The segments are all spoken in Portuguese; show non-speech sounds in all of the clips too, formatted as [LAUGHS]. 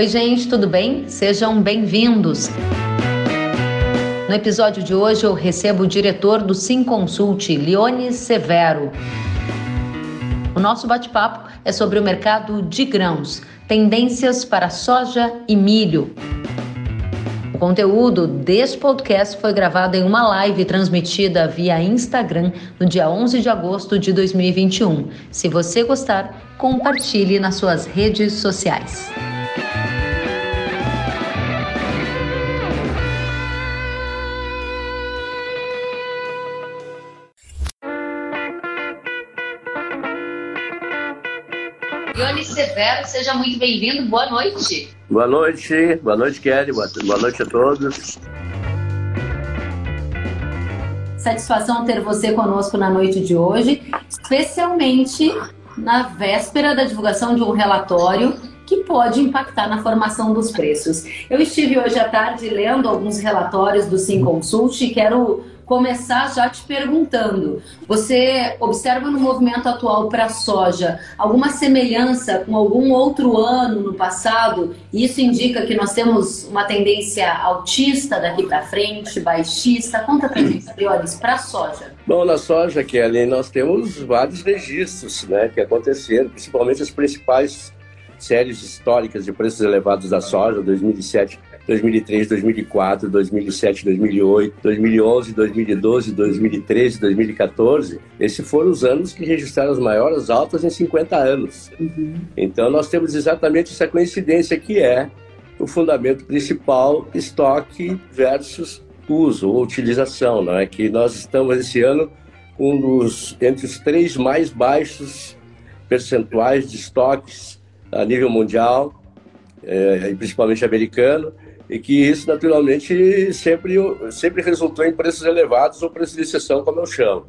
Oi, gente, tudo bem? Sejam bem-vindos. No episódio de hoje, eu recebo o diretor do Sim Consult, Leone Severo. O nosso bate-papo é sobre o mercado de grãos, tendências para soja e milho. O conteúdo deste podcast foi gravado em uma live transmitida via Instagram no dia 11 de agosto de 2021. Se você gostar, compartilhe nas suas redes sociais. Severo, seja muito bem-vindo. Boa noite. Boa noite, boa noite, Kelly. Boa noite a todos. Satisfação ter você conosco na noite de hoje, especialmente na véspera da divulgação de um relatório que pode impactar na formação dos preços. Eu estive hoje à tarde lendo alguns relatórios do Sim Consult e quero começar já te perguntando: você observa no movimento atual para a soja alguma semelhança com algum outro ano no passado? Isso indica que nós temos uma tendência altista daqui para frente, baixista? Conta para gente, Briones, para a soja. Bom, na soja, Kelly, nós temos vários registros né, que aconteceram, principalmente as principais séries históricas de preços elevados da soja, 2007 2003, 2004, 2007, 2008, 2011, 2012, 2013, 2014, esses foram os anos que registraram as maiores altas em 50 anos. Uhum. Então nós temos exatamente essa coincidência que é o fundamento principal estoque versus uso ou utilização, não é que nós estamos esse ano um dos entre os três mais baixos percentuais de estoques a nível mundial, é, principalmente americano, e que isso naturalmente sempre, sempre resultou em preços elevados ou preços de exceção, como eu chamo.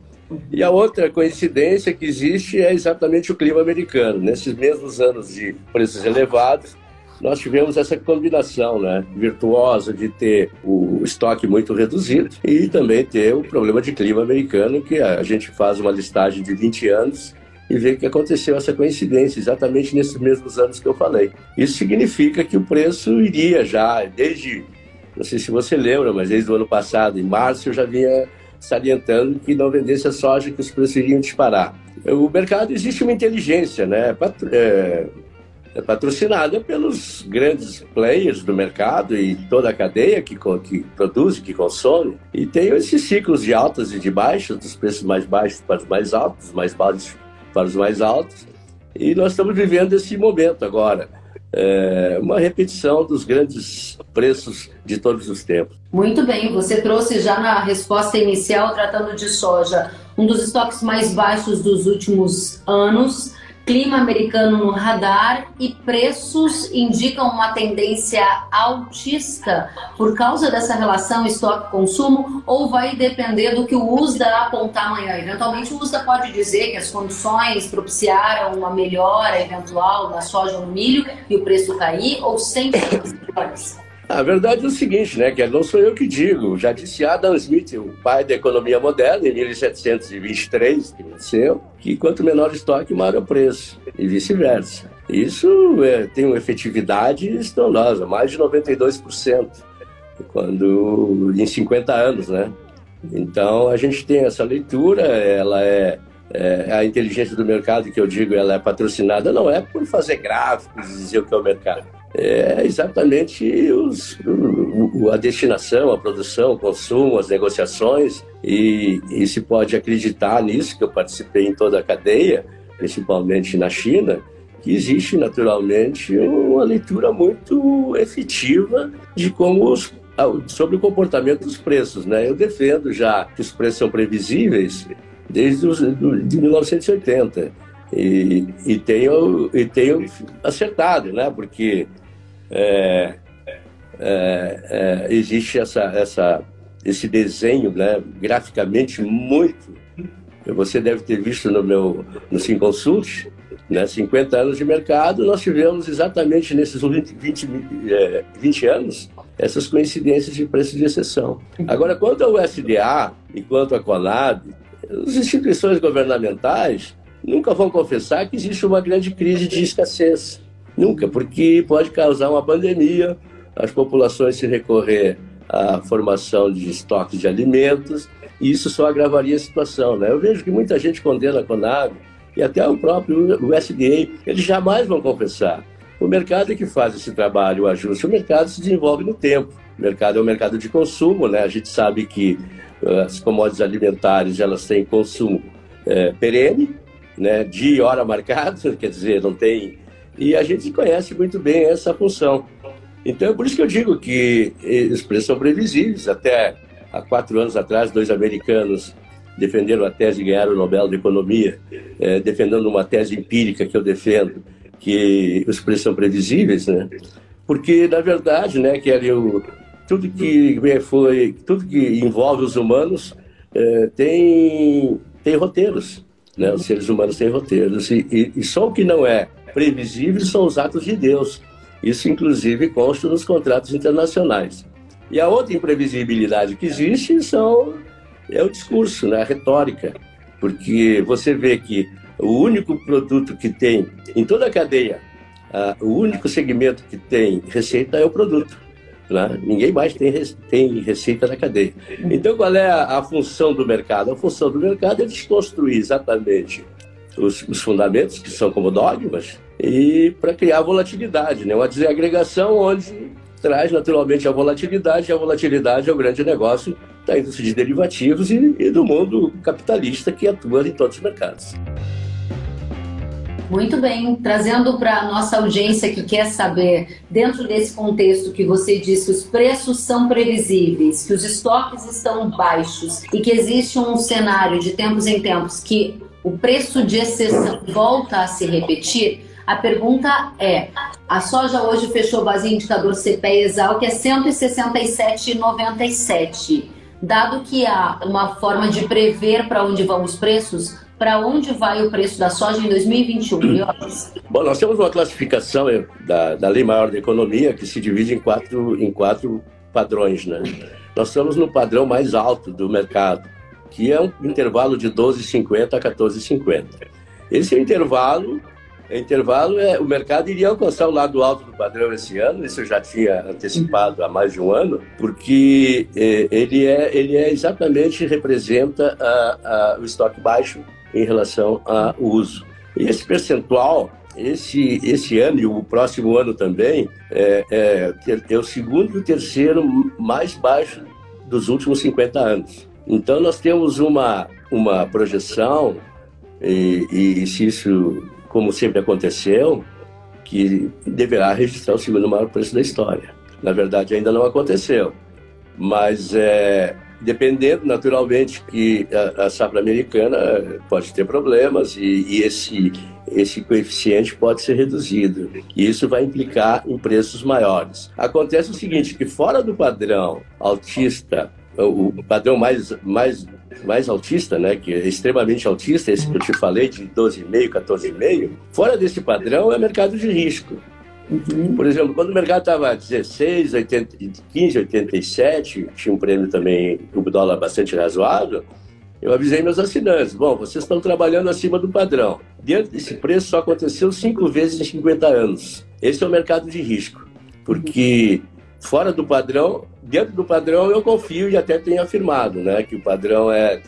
E a outra coincidência que existe é exatamente o clima americano. Nesses mesmos anos de preços elevados, nós tivemos essa combinação né, virtuosa de ter o estoque muito reduzido e também ter o problema de clima americano, que a gente faz uma listagem de 20 anos e ver que aconteceu essa coincidência exatamente nesses mesmos anos que eu falei. Isso significa que o preço iria já, desde, não sei se você lembra, mas desde o ano passado, em março, eu já vinha salientando que não vendesse a soja, que os preços iriam disparar. O mercado existe uma inteligência, né? É, é patrocinada pelos grandes players do mercado e toda a cadeia que, que produz que consome. E tem esses ciclos de altas e de baixas, dos preços mais baixos para os mais altos, mais baixos para os mais altos. E nós estamos vivendo esse momento agora. É uma repetição dos grandes preços de todos os tempos. Muito bem, você trouxe já na resposta inicial, tratando de soja, um dos estoques mais baixos dos últimos anos clima americano no radar e preços indicam uma tendência altista por causa dessa relação estoque-consumo ou vai depender do que o USDA apontar amanhã? Eventualmente o USDA pode dizer que as condições propiciaram uma melhora eventual na soja ou no milho e o preço cair ou sempre a verdade é o seguinte, né, que não sou eu que digo, já disse Adam Smith, o pai da economia moderna, em 1723, que nasceu, que quanto menor o estoque, maior o preço, e vice-versa. Isso é, tem uma efetividade estrondosa, mais de 92%, quando, em 50 anos, né? Então, a gente tem essa leitura, ela é, é, a inteligência do mercado, que eu digo, ela é patrocinada, não é por fazer gráficos e dizer o que é o mercado é exatamente os, a destinação, a produção, o consumo, as negociações, e, e se pode acreditar nisso, que eu participei em toda a cadeia, principalmente na China, que existe naturalmente uma leitura muito efetiva de como os, sobre o comportamento dos preços. Né? Eu defendo já que os preços são previsíveis desde os, de 1980. E, e, tenho, e tenho acertado, né? porque é, é, é, existe essa, essa, esse desenho né, graficamente muito. Você deve ter visto no meu no Sim Consult, né, 50 anos de mercado, nós tivemos exatamente nesses 20, 20, 20 anos essas coincidências de preço de exceção. Agora, quanto ao USDA e quanto à Conab, as instituições governamentais nunca vão confessar que existe uma grande crise de escassez. Nunca, porque pode causar uma pandemia, as populações se recorrer à formação de estoques de alimentos, e isso só agravaria a situação. Né? Eu vejo que muita gente condena a Conab, e até o próprio USDA, eles jamais vão confessar. O mercado é que faz esse trabalho, o ajuste. O mercado se desenvolve no tempo. O mercado é um mercado de consumo, né? A gente sabe que uh, as commodities alimentares elas têm consumo uh, perene, né? De hora marcada, [LAUGHS] quer dizer, não tem. E a gente conhece muito bem essa função. Então é por isso que eu digo que os preços são previsíveis. Até há quatro anos atrás, dois americanos defenderam a tese e ganharam o Nobel de Economia, é, defendendo uma tese empírica que eu defendo, que os preços são previsíveis, né? Porque, na verdade, né, que o, tudo que foi, tudo que envolve os humanos é, tem, tem roteiros, né? Os seres humanos têm roteiros e, e, e só o que não é previsível são os atos de Deus. Isso, inclusive, consta nos contratos internacionais. E a outra imprevisibilidade que existe são é o discurso, né? a retórica. Porque você vê que o único produto que tem, em toda a cadeia, uh, o único segmento que tem receita é o produto. Né? Ninguém mais tem, tem receita na cadeia. Então, qual é a, a, função do mercado? A função do mercado é desconstruir exatamente os, os fundamentos, que são como dogmas, e para criar volatilidade, né? uma desagregação onde traz naturalmente a volatilidade, e a volatilidade é o grande negócio da indústria de derivativos e, e do mundo capitalista que atua em todos os mercados. Muito bem, trazendo para a nossa audiência que quer saber, dentro desse contexto que você disse que os preços são previsíveis, que os estoques estão baixos e que existe um cenário de tempos em tempos que o preço de exceção volta a se repetir, a pergunta é: a soja hoje fechou base indicador CPE Exal que é 167,97. Dado que há uma forma de prever para onde vão os preços, para onde vai o preço da soja em 2021? Bom, nós temos uma classificação eh, da, da Lei Maior da Economia que se divide em quatro, em quatro padrões. Né? Nós estamos no padrão mais alto do mercado, que é um intervalo de 12,50 a 14,50. Esse intervalo intervalo, é, o mercado iria alcançar o lado alto do padrão esse ano, isso eu já tinha antecipado há mais de um ano, porque é, ele, é, ele é exatamente representa a, a, o estoque baixo em relação ao uso. E esse percentual, esse, esse ano e o próximo ano também, é, é, é o segundo e o terceiro mais baixo dos últimos 50 anos. Então, nós temos uma, uma projeção, e, e se isso como sempre aconteceu, que deverá registrar o segundo maior preço da história. Na verdade, ainda não aconteceu, mas é, dependendo, naturalmente, que a, a safra americana pode ter problemas e, e, esse, esse coeficiente pode ser reduzido. E isso vai implicar em preços maiores. Acontece o seguinte, que fora do padrão altista, o padrão mais, mais mais autista, né, que é extremamente autista, esse que eu te falei, de 12,5, 14,5, fora desse padrão é mercado de risco. Uhum. Por exemplo, quando o mercado estava 16, 80, 15, 87, tinha um prêmio também, o dólar bastante razoável, eu avisei meus assinantes, bom, vocês estão trabalhando acima do padrão. Dentro desse preço só aconteceu cinco vezes em 50 anos. Esse é o mercado de risco, porque fora do padrão, dentro do padrão eu confio e até tenho afirmado, né, que o padrão é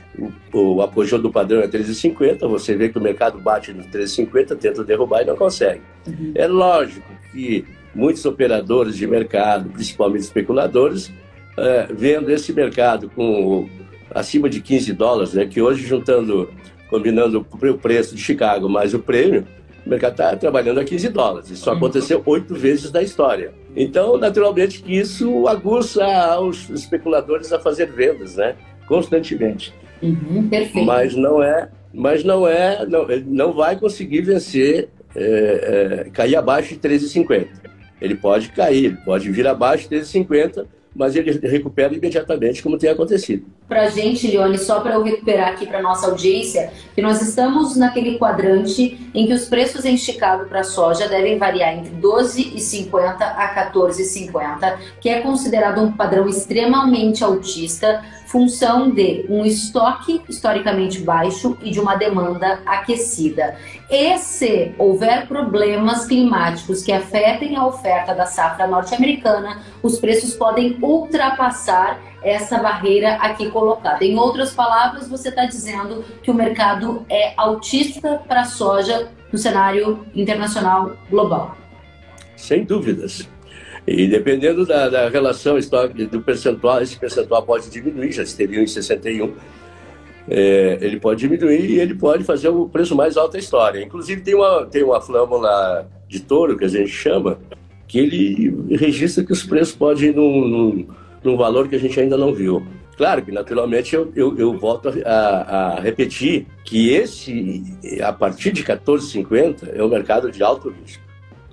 o, o apogeu do padrão é 13,50, você vê que o mercado bate no 13,50, tenta derrubar e não consegue. Uhum. É lógico que muitos operadores de mercado, principalmente especuladores, é, vendo esse mercado com acima de 15 dólares, né, que hoje juntando, combinando o preço de Chicago mais o prêmio, o mercado está trabalhando a 15 dólares. Isso uhum. aconteceu oito vezes na história. Então, naturalmente, que isso aguça os especuladores a fazer vendas, né? Constantemente. Uhum, perfeito. Mas não é, mas não é, não, não vai conseguir vencer, é, é, cair abaixo de 13,50. Ele pode cair, pode vir abaixo de 13,50, mas ele recupera imediatamente, como tem acontecido. Para a gente, Leone, só para eu recuperar aqui para nossa audiência, que nós estamos naquele quadrante em que os preços em Chicago para soja devem variar entre 12,50 a 14,50, que é considerado um padrão extremamente altista, função de um estoque historicamente baixo e de uma demanda aquecida. E se houver problemas climáticos que afetem a oferta da safra norte-americana, os preços podem ultrapassar essa barreira aqui colocada. Em outras palavras, você está dizendo que o mercado é autista para a soja no cenário internacional global. Sem dúvidas. E dependendo da, da relação histórica do percentual, esse percentual pode diminuir, já esteve em 61. É, ele pode diminuir e ele pode fazer o preço mais alto da história. Inclusive tem uma, tem uma flâmula de touro que a gente chama, que ele registra que os preços podem ir num, num, num valor que a gente ainda não viu. Claro que, naturalmente, eu, eu, eu volto a, a, repetir que esse, a partir de 14,50, é um mercado de alto risco.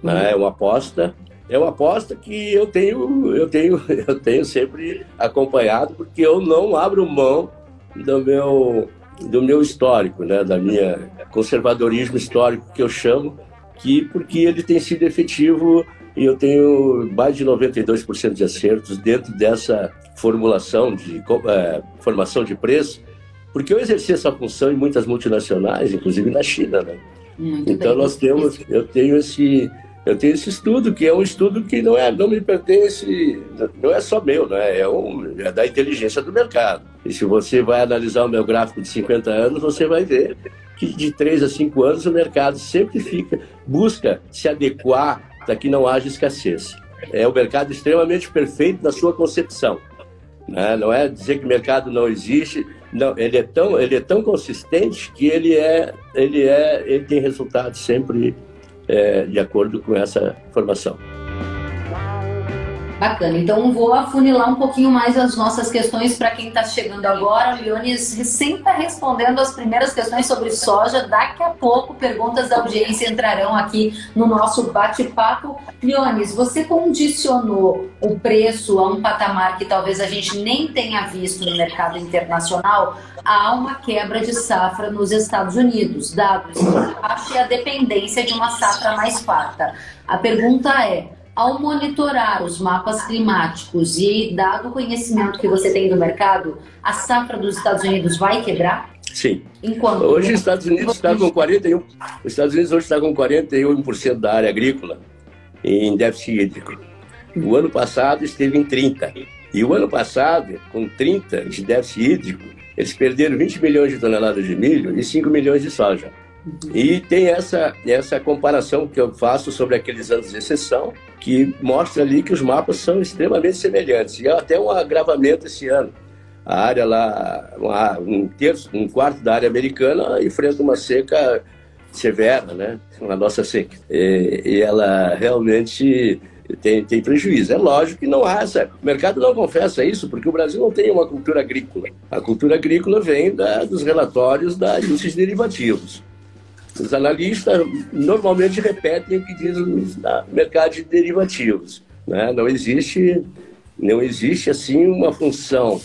Né? Uhum. É uma aposta é uma aposta que eu tenho, eu tenho, [LAUGHS] eu tenho sempre acompanhado, porque eu não abro mão do meu, do meu histórico, né, da minha conservadorismo histórico que eu chamo, que porque ele tem sido efetivo e eu tenho mais de 92% de acertos dentro dessa formulação de é, formação de preço, porque eu exerci essa função em muitas multinacionais, inclusive na China, né? Muito então bem. nós temos, eu tenho esse eu tenho esse estudo, que é um estudo que não, é, não me pertence, não é só meu, né? é, um, é da inteligência do mercado. E se você vai analisar o meu gráfico de 50 anos, você vai ver que de 3 a 5 anos o mercado sempre fica, busca se adequar para que não haja escassez. É o mercado extremamente perfeito na sua concepção. Né? Não é dizer que o mercado não existe, não, ele é tão, ele é tão consistente que ele é, ele é, ele tem resultados sempre é, de acordo com essa formação. Bacana. Então vou afunilar um pouquinho mais as nossas questões para quem está chegando agora. O Leones recém está respondendo as primeiras questões sobre soja. Daqui a pouco perguntas da audiência entrarão aqui no nosso bate-papo. Leones, você condicionou o preço a um patamar que talvez a gente nem tenha visto no mercado internacional há uma quebra de safra nos Estados Unidos, dado esse baixo e a dependência de uma safra mais farta. A pergunta é: ao monitorar os mapas climáticos e dado o conhecimento que você tem do mercado, a safra dos Estados Unidos vai quebrar? Sim. Enquanto hoje os Estados Unidos está com 41, os Estados Unidos hoje está com 41% da área agrícola em déficit hídrico. O ano passado esteve em 30. E o ano passado, com 30 de déficit hídrico, eles perderam 20 milhões de toneladas de milho e 5 milhões de soja. E tem essa, essa comparação que eu faço sobre aqueles anos de exceção, que mostra ali que os mapas são extremamente semelhantes. E até um agravamento esse ano. A área lá, um terço, um quarto da área americana enfrenta uma seca severa, né? Uma nossa seca. E, e ela realmente tem, tem prejuízo. É lógico que não há essa. O mercado não confessa isso, porque o Brasil não tem uma cultura agrícola. A cultura agrícola vem da, dos relatórios da indústria de derivativos. Os analistas normalmente repetem o que diz o mercado de derivativos. Né? Não existe, não existe assim uma função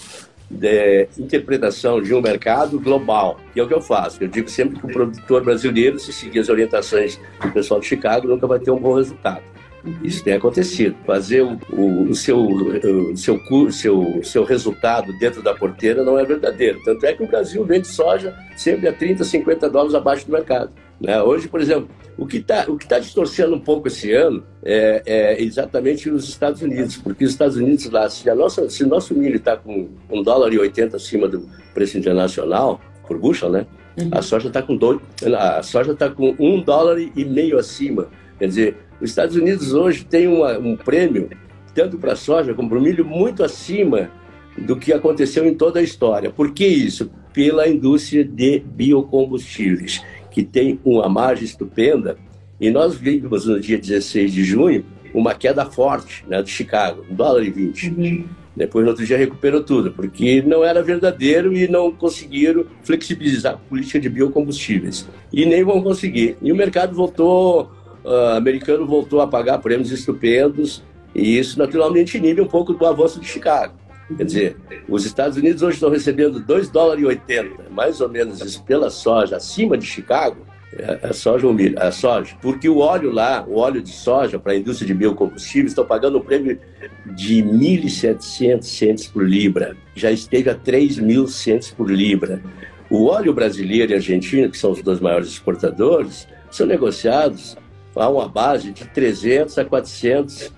de interpretação de um mercado global, que é o que eu faço. Eu digo sempre que o produtor brasileiro, se seguir as orientações do pessoal de Chicago, nunca vai ter um bom resultado. Isso tem acontecido. Fazer o, o, o seu, o seu, seu, seu resultado dentro da porteira não é verdadeiro. Tanto é que o Brasil vende soja sempre a 30, 50 dólares abaixo do mercado. Né? Hoje, por exemplo, o que está tá distorcendo um pouco esse ano é, é, exatamente os Estados Unidos, porque os Estados Unidos lá, se, a nossa, se o nosso milho está com um dólar e 80 acima do preço internacional, por bushel, né? Uhum. A soja está com dois, a soja está com um dólar e meio acima. Quer dizer, os Estados Unidos hoje têm uma, um prêmio, tanto para a soja como para o milho, muito acima do que aconteceu em toda a história. Por que isso? Pela indústria de biocombustíveis, que tem uma margem estupenda. E nós vimos no dia 16 de junho uma queda forte né, de Chicago, um dólar e 20. Uhum. Depois, no outro dia, recuperou tudo, porque não era verdadeiro e não conseguiram flexibilizar a política de biocombustíveis. E nem vão conseguir. E o mercado voltou uh, americano voltou a pagar prêmios estupendos e isso naturalmente inibe um pouco do avanço de Chicago. Quer dizer, os Estados Unidos hoje estão recebendo 2 dólares e 80, mais ou menos isso pela soja acima de Chicago, é, é soja ou milho? É soja. Porque o óleo lá, o óleo de soja para a indústria de biocombustíveis, estão pagando um prêmio de 1.700 centos por libra. Já esteve a 3.000 centos por libra. O óleo brasileiro e argentino, que são os dois maiores exportadores, são negociados a uma base de 300 a 400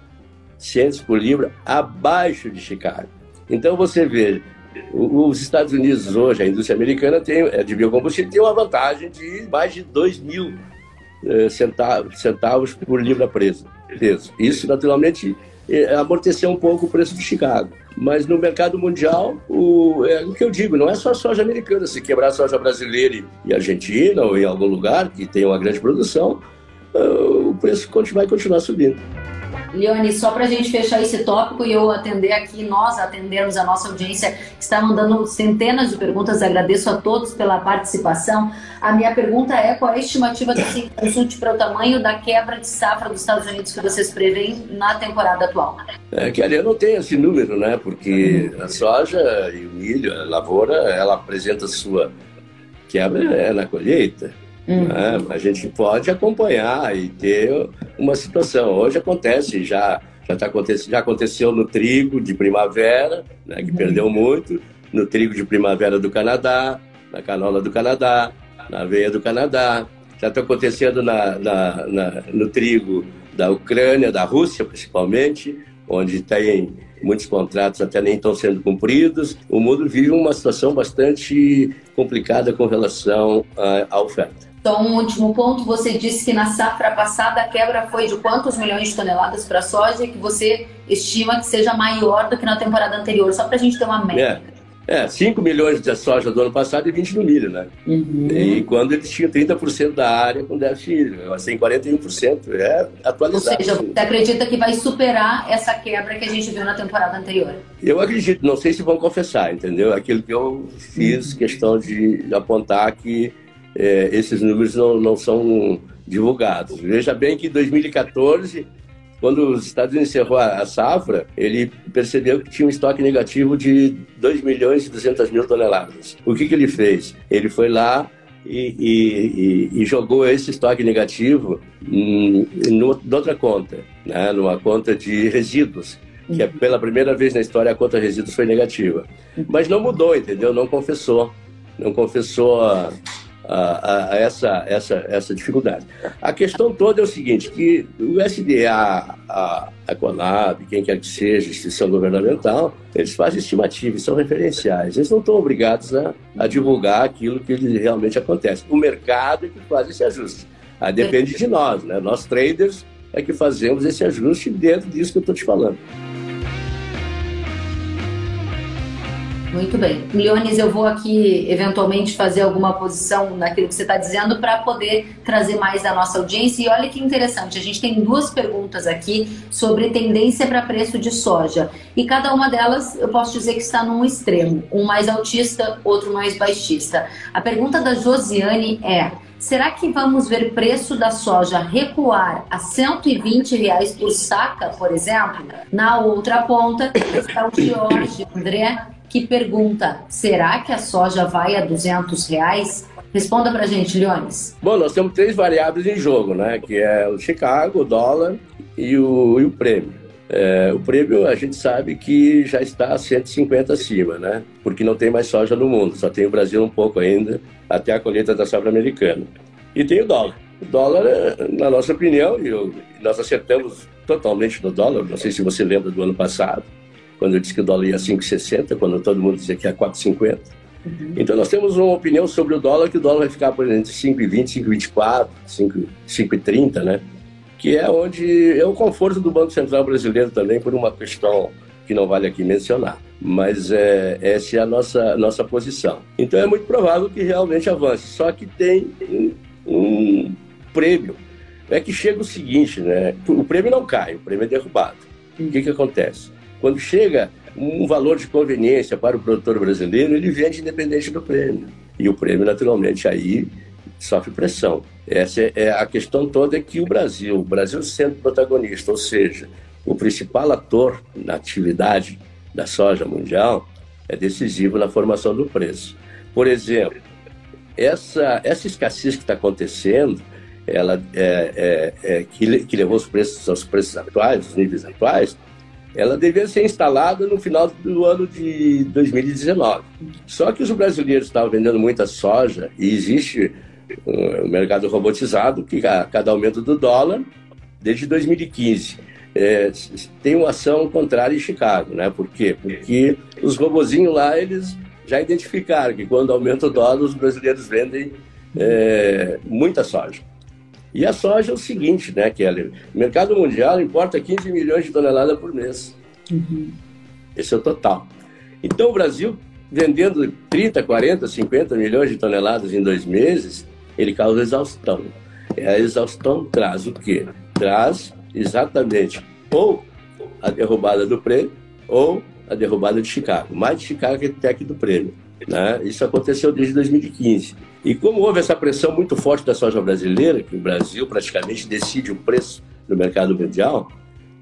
centos por libra abaixo de Chicago. Então você vê, os Estados Unidos hoje, a indústria americana tem, é, de biocombustível tem uma vantagem de mais de 2 mil eh, centavos, centavos por libra preso. Isso, naturalmente, é, amorteceu um pouco o preço de Chicago. Mas no mercado mundial, o, é o que eu digo, não é só soja americana. Se quebrar soja brasileira e argentina ou em algum lugar que tem uma grande produção, o preço vai continuar subindo. Leone, só para a gente fechar esse tópico e eu atender aqui, nós atendermos a nossa audiência que está mandando centenas de perguntas, agradeço a todos pela participação. A minha pergunta é qual é a estimativa do consulte para o tamanho da quebra de safra dos Estados Unidos que vocês preveem na temporada atual? É que ali eu não tenho esse número, né? Porque a soja e o milho, a lavoura, ela apresenta sua quebra é na colheita. Uhum. Né? A gente pode acompanhar e ter uma situação. Hoje acontece já já, tá acontecendo, já aconteceu no trigo de primavera, né, que uhum. perdeu muito, no trigo de primavera do Canadá, na canola do Canadá, na aveia do Canadá, já está acontecendo na, na, na, no trigo da Ucrânia, da Rússia principalmente, onde tem muitos contratos até nem estão sendo cumpridos. O mundo vive uma situação bastante complicada com relação à oferta. Então, um último ponto, você disse que na safra passada a quebra foi de quantos milhões de toneladas para a soja que você estima que seja maior do que na temporada anterior, só para a gente ter uma média. É. É, 5 milhões de soja do ano passado e 20 no milho, né? Uhum. E quando eles tinham 30% da área com déficit hídrico, assim, 41%, é atualizado. Ou seja, você acredita que vai superar essa quebra que a gente viu na temporada anterior? Eu acredito, não sei se vão confessar, entendeu? Aquilo que eu fiz uhum. questão de apontar que é, esses números não, não são divulgados. Veja bem que em 2014, quando os Estados Unidos encerrou a, safra, ele percebeu que tinha um estoque negativo de 2 milhões e 200 mil toneladas. O que, que ele fez? Ele foi lá e, e, e, jogou esse estoque negativo em, outra conta, né? numa conta de resíduos, que é pela primeira vez na história a conta de resíduos foi negativa. Mas não mudou, entendeu? Não confessou. Não confessou a, a, a, essa, essa, essa dificuldade. A questão toda é o seguinte, que o SDA, a, a Conab, quem quer que seja, instituição governamental, eles fazem estimativas, são referenciais. Eles não estão obrigados a, a divulgar aquilo que realmente acontece. O mercado é que faz esse ajuste. Aí depende de nós, né? Nós traders é que fazemos esse ajuste dentro disso que eu estou te falando. Muito bem. Leones, eu vou aqui eventualmente fazer alguma posição naquilo que você está dizendo para poder trazer mais da nossa audiência. E olha que interessante, a gente tem duas perguntas aqui sobre tendência para preço de soja. E cada uma delas eu posso dizer que está num extremo, um mais altista, outro mais baixista. A pergunta da Josiane é: Será que vamos ver preço da soja recuar a 120 reais por saca, por exemplo? Na outra ponta está o Jorge André que pergunta: será que a soja vai a 200 reais? Responda para gente, Leones. Bom, nós temos três variáveis em jogo, né? Que é o Chicago, o dólar e o, e o prêmio. É, o prêmio a gente sabe que já está a 150 acima, né? Porque não tem mais soja no mundo, só tem o Brasil um pouco ainda, até a colheita da safra americana. E tem o dólar. O dólar, na nossa opinião, e nós acertamos totalmente no dólar, não sei se você lembra do ano passado, quando eu disse que o dólar ia a 5,60, quando todo mundo dizia que ia a 4,50. Uhum. Então nós temos uma opinião sobre o dólar, que o dólar vai ficar por entre 5,20, 5,24, 5,30, né? Que é onde é o conforto do Banco Central brasileiro também, por uma questão que não vale aqui mencionar. Mas é, essa é a nossa, nossa posição. Então é muito provável que realmente avance. Só que tem um, prêmio. É que chega o seguinte, né? O prêmio não cai, o prêmio é derrubado. O que, que acontece? Quando chega um valor de conveniência para o produtor brasileiro, ele vende independente do prêmio. E o prêmio, naturalmente, aí sofre pressão. Essa é, é a questão toda é que o Brasil, o Brasil sendo protagonista, ou seja, o principal ator na atividade da soja mundial é decisivo na formação do preço. Por exemplo, essa, essa escassez que está acontecendo, ela é, é, é, que, que levou os preços aos preços atuais, os níveis atuais, ela deveria ser instalada no final do ano de 2019. Só que os brasileiros estavam vendendo muita soja e existe um mercado robotizado que a cada aumento do dólar, desde 2015, é, tem uma ação contrária em Chicago, né? Por quê? Porque os robozinhos lá, eles já identificaram que quando aumenta o dólar, os brasileiros vendem é, muita soja. E a soja é o seguinte, né, Kelly? O mercado mundial importa 15 milhões de toneladas por mês. Uhum. Esse é o total. Então, o Brasil, vendendo 30, 40, 50 milhões de toneladas em dois meses, ele causa exaustão. E a exaustão traz o quê? Traz exatamente ou a derrubada do prêmio ou a derrubada de Chicago. Mais de Chicago que até do prêmio. Né? Isso aconteceu desde 2015. E como houve essa pressão muito forte da soja brasileira, que o Brasil praticamente decide o preço no mercado mundial,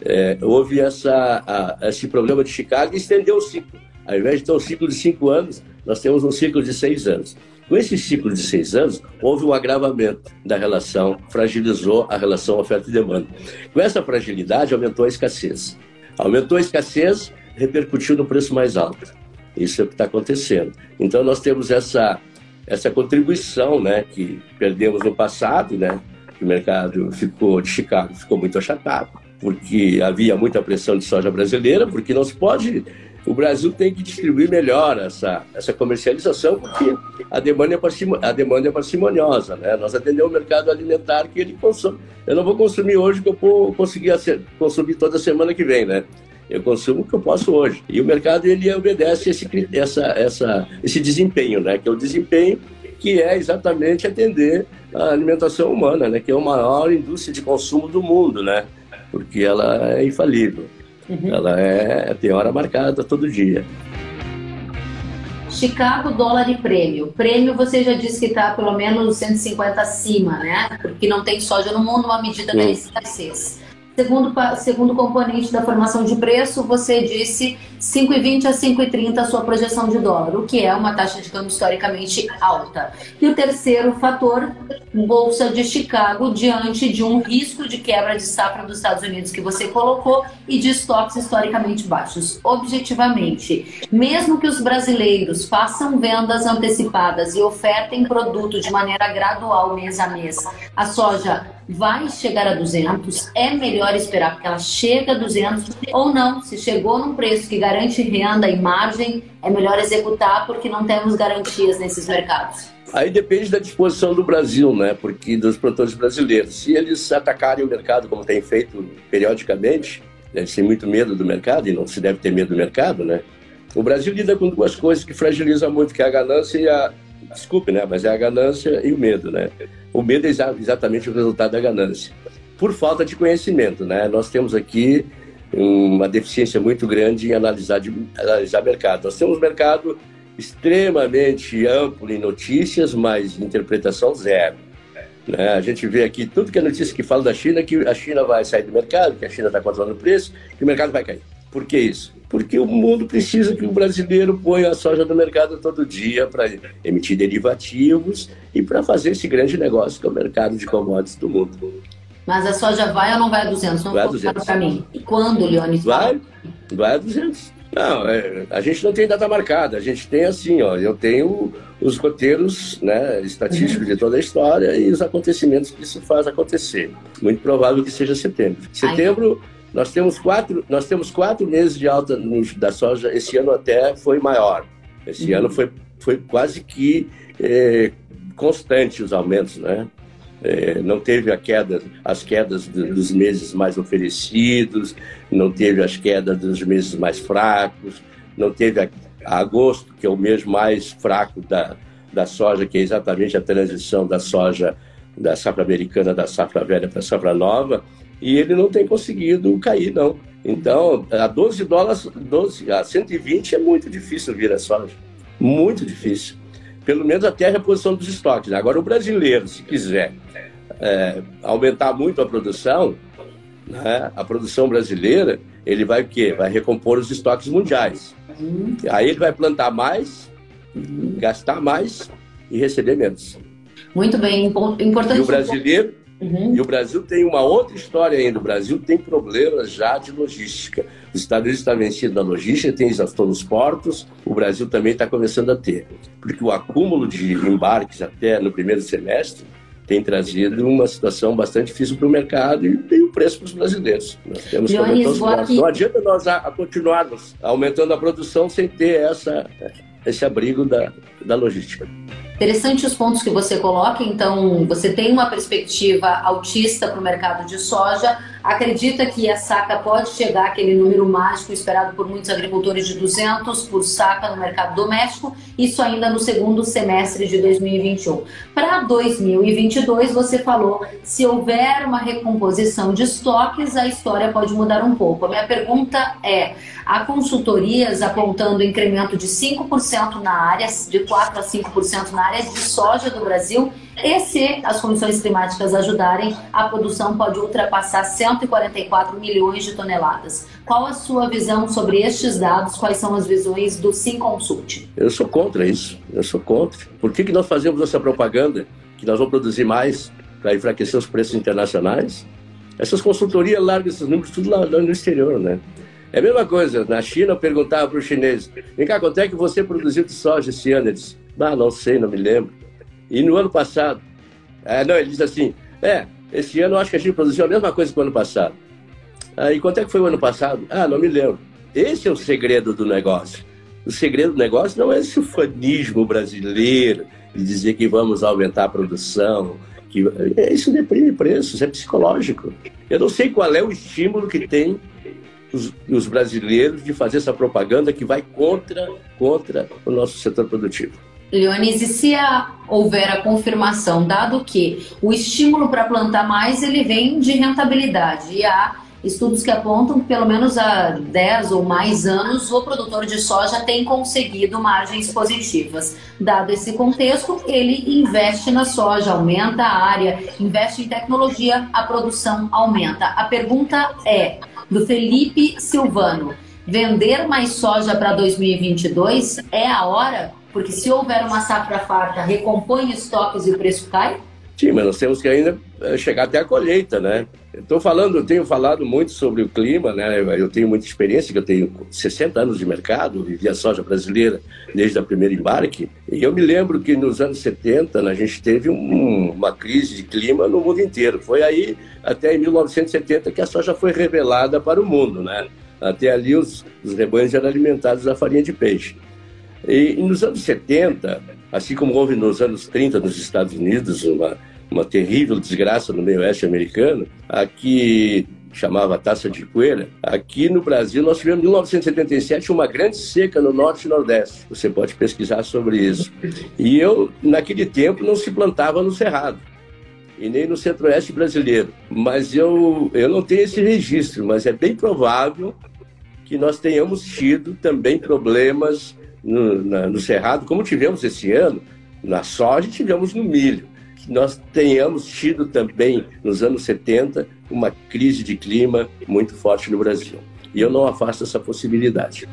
é, houve essa, a, esse problema de Chicago e estendeu o ciclo. Ao invés de ter um ciclo de cinco anos, nós temos um ciclo de seis anos. Com esse ciclo de seis anos, houve um agravamento da relação, fragilizou a relação oferta e demanda. Com essa fragilidade, aumentou a escassez. Aumentou a escassez, repercutiu no preço mais alto. Isso é o que está acontecendo. Então, nós temos essa, essa contribuição né, que perdemos no passado, né, que o mercado ficou de Chicago ficou muito achatado, porque havia muita pressão de soja brasileira, porque não se pode o Brasil tem que distribuir melhor essa, essa comercialização, porque a demanda, é a demanda é parcimoniosa. Né? Nós atendemos o mercado alimentar que ele consome. Eu não vou consumir hoje que eu vou conseguir consumir toda semana que vem, né? Eu consumo o que eu posso hoje. E o mercado ele obedece esse, essa, essa, esse desempenho, né? Que é o desempenho que é exatamente atender a alimentação humana, né? Que é a maior indústria de consumo do mundo, né? Porque ela é infalível. Uhum. Ela é, tem hora marcada todo dia. Chicago, dólar e prêmio. Prêmio você já disse que está pelo menos 150 acima, né? Porque não tem soja no mundo, uma medida da escassez. Segundo, segundo componente da formação de preço, você disse 5,20 a 5,30 a sua projeção de dólar, o que é uma taxa de câmbio historicamente alta. E o terceiro fator, Bolsa de Chicago, diante de um risco de quebra de safra dos Estados Unidos que você colocou e de estoques historicamente baixos. Objetivamente, mesmo que os brasileiros façam vendas antecipadas e ofertem produto de maneira gradual mês a mês, a soja vai chegar a 200, é melhor esperar que ela chegue a 200 ou não. Se chegou num preço que garante renda e margem, é melhor executar porque não temos garantias nesses mercados. Aí depende da disposição do Brasil, né? Porque dos produtores brasileiros. Se eles atacarem o mercado como tem feito periodicamente, deve ser muito medo do mercado e não se deve ter medo do mercado, né? O Brasil lida com duas coisas que fragilizam muito, que é a ganância e a desculpe, né? Mas é a ganância e o medo, né? O medo é exatamente o resultado da ganância. Por falta de conhecimento, né? Nós temos aqui uma deficiência muito grande em analisar, de, analisar mercado. Nós temos um mercado extremamente amplo em notícias, mas interpretação zero. Né? A gente vê aqui tudo que é notícia que fala da China, que a China vai sair do mercado, que a China está controlando o preço, que o mercado vai cair. Por que isso? Porque o mundo precisa que o brasileiro ponha a soja no mercado todo dia para emitir derivativos e para fazer esse grande negócio que é o mercado de commodities do mundo. Mas a soja vai ou não vai a 200? Não vai a 200. para mim. E quando, Leone? Vai, vai a 200. Não, é, a gente não tem data marcada, a gente tem assim, ó, eu tenho os roteiros né, estatísticos de toda a história e os acontecimentos que isso faz acontecer. Muito provável que seja setembro. Setembro, Ai. Nós temos quatro, nós temos quatro meses de alta no, da soja, esse ano até foi maior. Esse uhum. ano foi, foi quase que é, constante os aumentos, né? É, não teve a queda, as quedas dos meses mais oferecidos, não teve as quedas dos meses mais fracos, não teve a, a agosto, que é o mês mais fraco da, da soja, que é exatamente a transição da soja da safra americana da safra velha para a safra nova, e ele não tem conseguido cair, não. Então, a 12 dólares, 12, a 120 é muito difícil vir a soja. Muito difícil pelo menos até a reposição dos estoques. Agora, o brasileiro, se quiser é, aumentar muito a produção, né, a produção brasileira, ele vai o quê? Vai recompor os estoques mundiais. Aí ele vai plantar mais, gastar mais e receber menos. Muito bem, importante. E o brasileiro, uhum. e o Brasil tem uma outra história ainda. O Brasil tem problemas já de logística. Os Estados Unidos está vencido na logística, tem exaustão nos portos. O Brasil também está começando a ter, porque o acúmulo de embarques até no primeiro semestre tem trazido uma situação bastante difícil para o mercado e tem o preço para os brasileiros. Nós temos que aumentar os. Não adianta nós a, a continuarmos aumentando a produção sem ter essa, esse abrigo da, da logística. Interessante os pontos que você coloca. Então, você tem uma perspectiva altista para o mercado de soja. Acredita que a saca pode chegar àquele número mágico esperado por muitos agricultores de 200 por saca no mercado doméstico, isso ainda no segundo semestre de 2021. Para 2022, você falou, se houver uma recomposição de estoques, a história pode mudar um pouco. A minha pergunta é: há consultorias apontando incremento de 5% na área, de 4 a 5% na área de soja do Brasil. E se as condições climáticas ajudarem, a produção pode ultrapassar 144 milhões de toneladas. Qual a sua visão sobre estes dados? Quais são as visões do Sim Consult? Eu sou contra isso. Eu sou contra. Por que, que nós fazemos essa propaganda que nós vamos produzir mais para enfraquecer os preços internacionais? Essas consultorias largam esses números tudo lá, lá no exterior, né? É a mesma coisa. Na China, eu perguntava para os chineses: vem cá, quanto é que você produziu de soja esse ano? Eles ah, não sei, não me lembro. E no ano passado, ah, não, ele diz assim, é, esse ano eu acho que a gente produziu a mesma coisa que o ano passado. Ah, e quanto é que foi o ano passado? Ah, não me lembro. Esse é o segredo do negócio. O segredo do negócio não é esse ufanismo brasileiro de dizer que vamos aumentar a produção, que isso deprime preços, é psicológico. Eu não sei qual é o estímulo que tem os, os brasileiros de fazer essa propaganda que vai contra, contra o nosso setor produtivo. E se a, houver a confirmação, dado que o estímulo para plantar mais ele vem de rentabilidade e há estudos que apontam que pelo menos há 10 ou mais anos o produtor de soja tem conseguido margens positivas. Dado esse contexto, ele investe na soja, aumenta a área, investe em tecnologia, a produção aumenta. A pergunta é do Felipe Silvano: vender mais soja para 2022 é a hora? Porque se houver uma safra farta, recompõe estoques e o preço cai? Sim, mas nós temos que ainda eh, chegar até a colheita, né? Estou falando, eu tenho falado muito sobre o clima, né? Eu tenho muita experiência, que eu tenho 60 anos de mercado, vivi a soja brasileira desde a primeira embarque. E eu me lembro que nos anos 70 né, a gente teve um, uma crise de clima no mundo inteiro. Foi aí, até em 1970, que a soja foi revelada para o mundo, né? Até ali os, os rebanhos eram alimentados a farinha de peixe. E, e nos anos 70, assim como houve nos anos 30 nos Estados Unidos, uma, uma terrível desgraça no meio oeste americano, aqui chamava taça de poeira. Aqui no Brasil, nós tivemos em 1977 uma grande seca no norte e nordeste. Você pode pesquisar sobre isso. E eu, naquele tempo, não se plantava no Cerrado e nem no centro-oeste brasileiro. Mas eu, eu não tenho esse registro, mas é bem provável que nós tenhamos tido também problemas no, na, no Cerrado, como tivemos esse ano, na soja tivemos no milho. Nós tenhamos tido também, nos anos 70, uma crise de clima muito forte no Brasil. E eu não afasto essa possibilidade.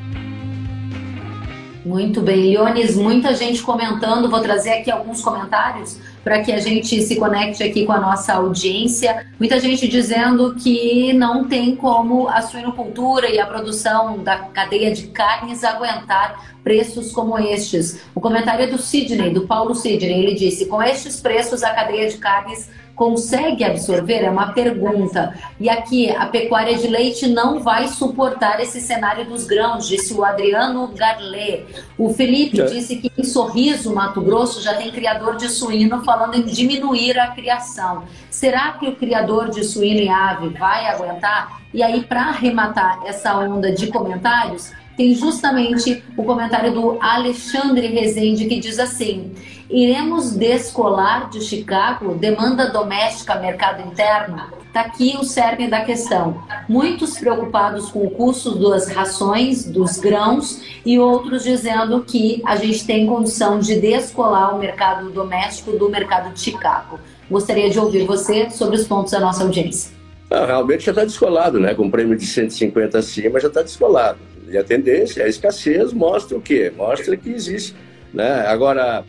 Muito bem, Leones, muita gente comentando, vou trazer aqui alguns comentários para que a gente se conecte aqui com a nossa audiência. Muita gente dizendo que não tem como a suinocultura e a produção da cadeia de carnes aguentar preços como estes. O comentário é do Sidney, do Paulo Sidney. Ele disse: com estes preços, a cadeia de carnes consegue absorver? É uma pergunta. E aqui, a pecuária de leite não vai suportar esse cenário dos grãos, disse o Adriano Garlet. O Felipe é. disse que em Sorriso, Mato Grosso, já tem criador de suíno falando em diminuir a criação. Será que o criador de suíno e ave vai aguentar? E aí, para arrematar essa onda de comentários, tem justamente o comentário do Alexandre Rezende que diz assim: iremos descolar de Chicago demanda doméstica, mercado interno? Está aqui o cerne da questão. Muitos preocupados com o custo das rações, dos grãos, e outros dizendo que a gente tem condição de descolar o mercado doméstico do mercado de Chicago. Gostaria de ouvir você sobre os pontos da nossa audiência. Ah, realmente já está descolado, né? Com prêmio de 150 acima já está descolado. E a tendência, a escassez mostra o quê? Mostra que existe. Né? Agora,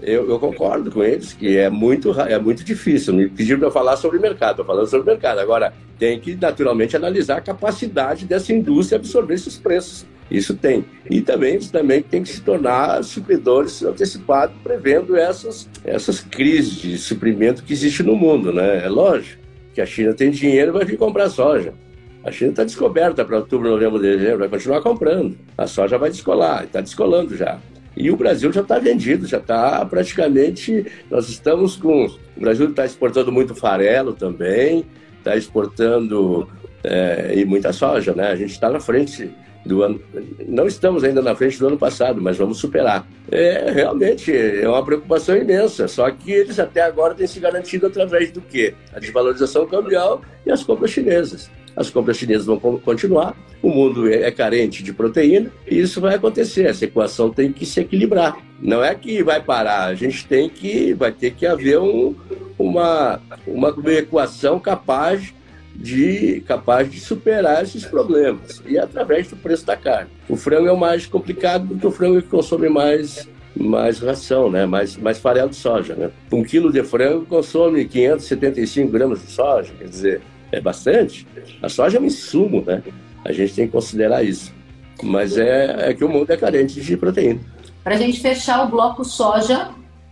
eu, eu, concordo com eles que é muito, é muito difícil. Me pediram para falar sobre mercado, estou falando sobre mercado. Agora, tem que naturalmente analisar a capacidade dessa indústria absorver esses preços. Isso tem. E também, também tem que se tornar supridores antecipados, prevendo essas, essas crises de suprimento que existe no mundo. Né? É lógico que a China tem dinheiro e vai vir comprar soja. A China está descoberta para outubro, novembro, dezembro, vai continuar comprando. A soja vai descolar, está descolando já. E o Brasil já está vendido, já está praticamente. Nós estamos com. O Brasil está exportando muito farelo também, está exportando é, e muita soja, né? A gente está na frente do ano. Não estamos ainda na frente do ano passado, mas vamos superar. É realmente é uma preocupação imensa. Só que eles até agora têm se garantido através do quê? A desvalorização cambial e as compras chinesas. As compras chinesas vão continuar, o mundo é, é carente de proteína e isso vai acontecer. Essa equação tem que se equilibrar. Não é que vai parar, a gente tem que, vai ter que haver um, uma, uma equação capaz de capaz de superar esses problemas e através do preço da carne. O frango é o mais complicado porque o frango é que consome mais mais ração, né? mais, mais farelo de soja. Né? Um quilo de frango consome 575 gramas de soja, quer dizer, é bastante. A soja é um insumo, né? A gente tem que considerar isso. Mas é, é que o mundo é carente de proteína. Para a gente fechar o bloco soja,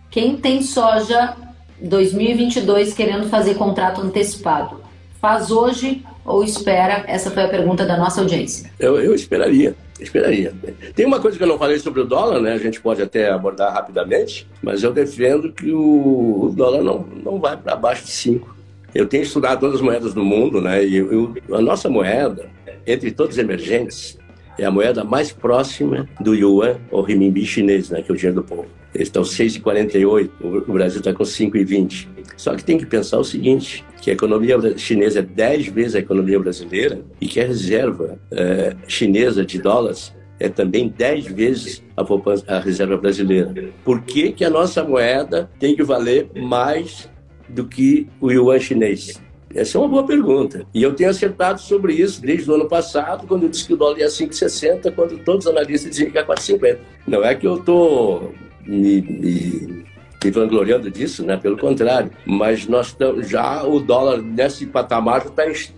quem tem soja 2022 querendo fazer contrato antecipado, Faz hoje ou espera? Essa foi a pergunta da nossa audiência. Eu, eu esperaria. Esperaria. Tem uma coisa que eu não falei sobre o dólar, né? A gente pode até abordar rapidamente, mas eu defendo que o, dólar não, não vai para abaixo de 5. Eu tenho estudado todas as moedas do mundo, né? E eu, a nossa moeda, entre todos os emergentes, é a moeda mais próxima do yuan, ou renminbi chinês, né? Que é o dinheiro do povo. Eles estão 6,48, o Brasil está com 5,20. Só que tem que pensar o seguinte, que a economia chinesa é 10 vezes a economia brasileira e que a reserva é, chinesa de dólares é também 10 vezes a, a reserva brasileira. Por que, que a nossa moeda tem que valer mais do que o yuan chinês? Essa é uma boa pergunta. E eu tenho acertado sobre isso desde o ano passado, quando eu disse que o dólar ia 5,60, quando todos os analistas diziam que ia 4,50. Não é que eu estou me, me me vangloriando disso, né? Pelo contrário. Mas nós estamos já o dólar nesse patamar